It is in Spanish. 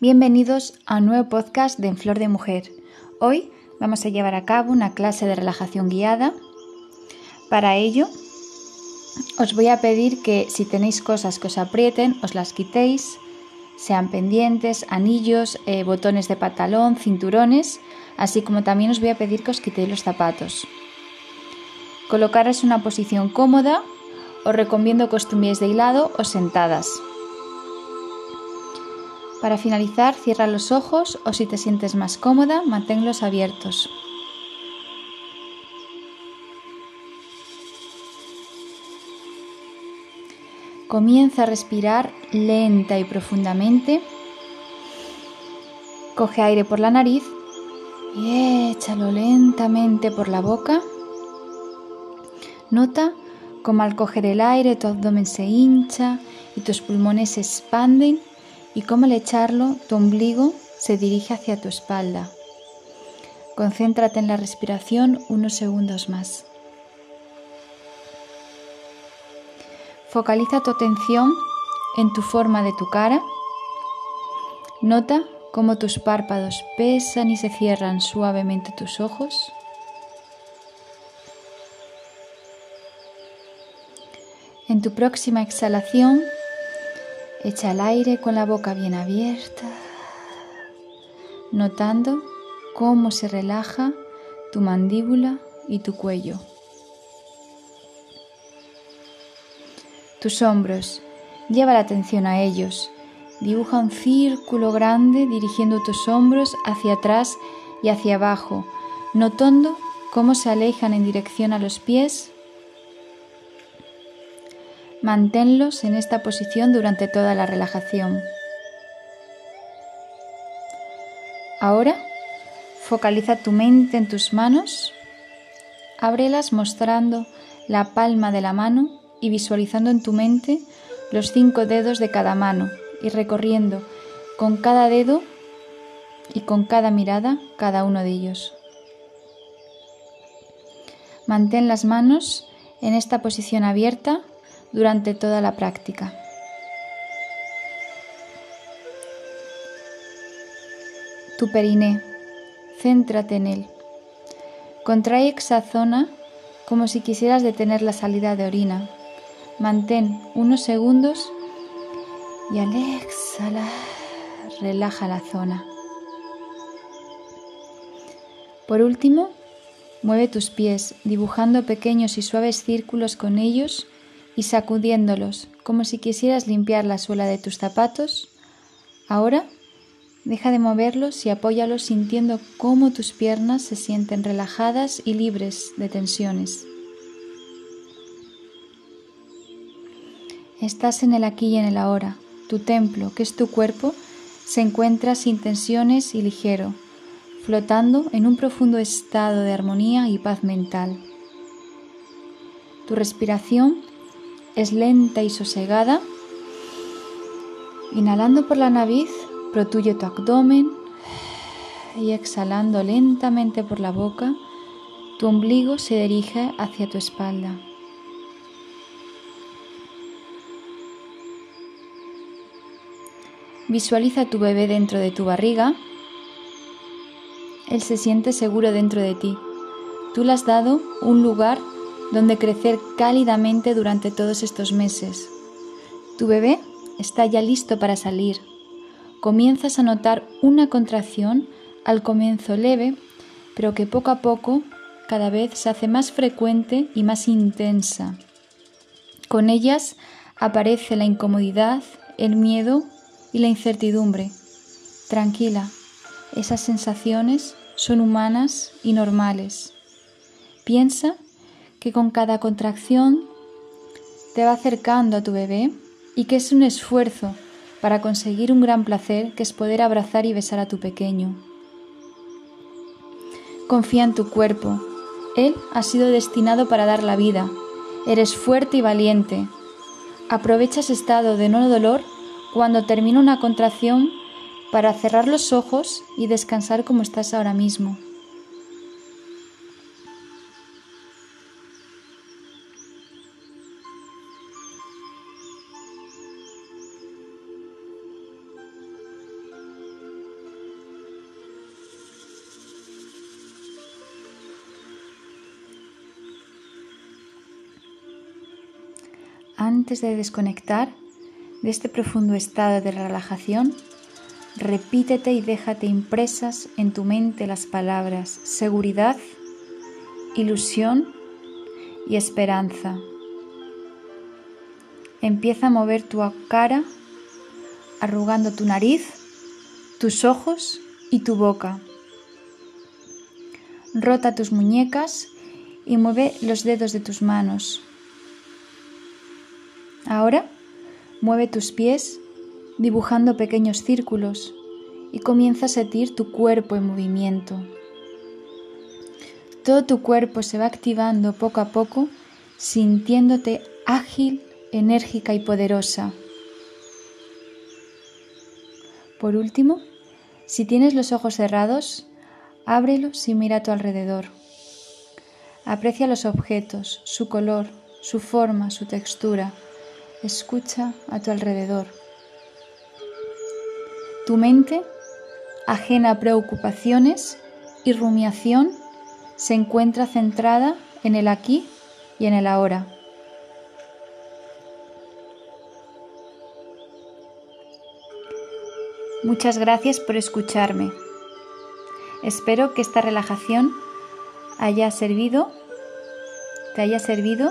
Bienvenidos a un nuevo podcast de En Flor de Mujer. Hoy vamos a llevar a cabo una clase de relajación guiada. Para ello, os voy a pedir que si tenéis cosas que os aprieten, os las quitéis, sean pendientes, anillos, eh, botones de pantalón, cinturones, así como también os voy a pedir que os quitéis los zapatos. Colocaros en una posición cómoda, os recomiendo que os de lado o sentadas. Para finalizar, cierra los ojos o si te sientes más cómoda, manténlos abiertos. Comienza a respirar lenta y profundamente. Coge aire por la nariz y échalo lentamente por la boca. Nota cómo al coger el aire tu abdomen se hincha y tus pulmones se expanden y cómo al echarlo tu ombligo se dirige hacia tu espalda. Concéntrate en la respiración unos segundos más. Focaliza tu atención en tu forma de tu cara. Nota cómo tus párpados pesan y se cierran suavemente tus ojos. En tu próxima exhalación, Echa el aire con la boca bien abierta, notando cómo se relaja tu mandíbula y tu cuello. Tus hombros, lleva la atención a ellos. Dibuja un círculo grande dirigiendo tus hombros hacia atrás y hacia abajo, notando cómo se alejan en dirección a los pies Manténlos en esta posición durante toda la relajación. Ahora, focaliza tu mente en tus manos. Ábrelas mostrando la palma de la mano y visualizando en tu mente los cinco dedos de cada mano y recorriendo con cada dedo y con cada mirada cada uno de ellos. Mantén las manos en esta posición abierta durante toda la práctica. Tu periné, céntrate en él. Contrae esa zona como si quisieras detener la salida de orina. Mantén unos segundos y al exhalar relaja la zona. Por último, mueve tus pies dibujando pequeños y suaves círculos con ellos y sacudiéndolos como si quisieras limpiar la suela de tus zapatos, ahora deja de moverlos y apóyalos sintiendo cómo tus piernas se sienten relajadas y libres de tensiones. Estás en el aquí y en el ahora. Tu templo, que es tu cuerpo, se encuentra sin tensiones y ligero, flotando en un profundo estado de armonía y paz mental. Tu respiración es lenta y sosegada. Inhalando por la nariz, protuye tu abdomen y exhalando lentamente por la boca, tu ombligo se dirige hacia tu espalda. Visualiza a tu bebé dentro de tu barriga. Él se siente seguro dentro de ti. Tú le has dado un lugar donde crecer cálidamente durante todos estos meses. Tu bebé está ya listo para salir. Comienzas a notar una contracción al comienzo leve, pero que poco a poco cada vez se hace más frecuente y más intensa. Con ellas aparece la incomodidad, el miedo y la incertidumbre. Tranquila, esas sensaciones son humanas y normales. Piensa que con cada contracción te va acercando a tu bebé y que es un esfuerzo para conseguir un gran placer que es poder abrazar y besar a tu pequeño. Confía en tu cuerpo. Él ha sido destinado para dar la vida. Eres fuerte y valiente. Aprovecha ese estado de no dolor cuando termina una contracción para cerrar los ojos y descansar como estás ahora mismo. Antes de desconectar de este profundo estado de relajación, repítete y déjate impresas en tu mente las palabras seguridad, ilusión y esperanza. Empieza a mover tu cara, arrugando tu nariz, tus ojos y tu boca. Rota tus muñecas y mueve los dedos de tus manos. Ahora mueve tus pies dibujando pequeños círculos y comienza a sentir tu cuerpo en movimiento. Todo tu cuerpo se va activando poco a poco, sintiéndote ágil, enérgica y poderosa. Por último, si tienes los ojos cerrados, ábrelos y mira a tu alrededor. Aprecia los objetos, su color, su forma, su textura. Escucha a tu alrededor. Tu mente, ajena a preocupaciones y rumiación, se encuentra centrada en el aquí y en el ahora. Muchas gracias por escucharme. Espero que esta relajación haya servido, te haya servido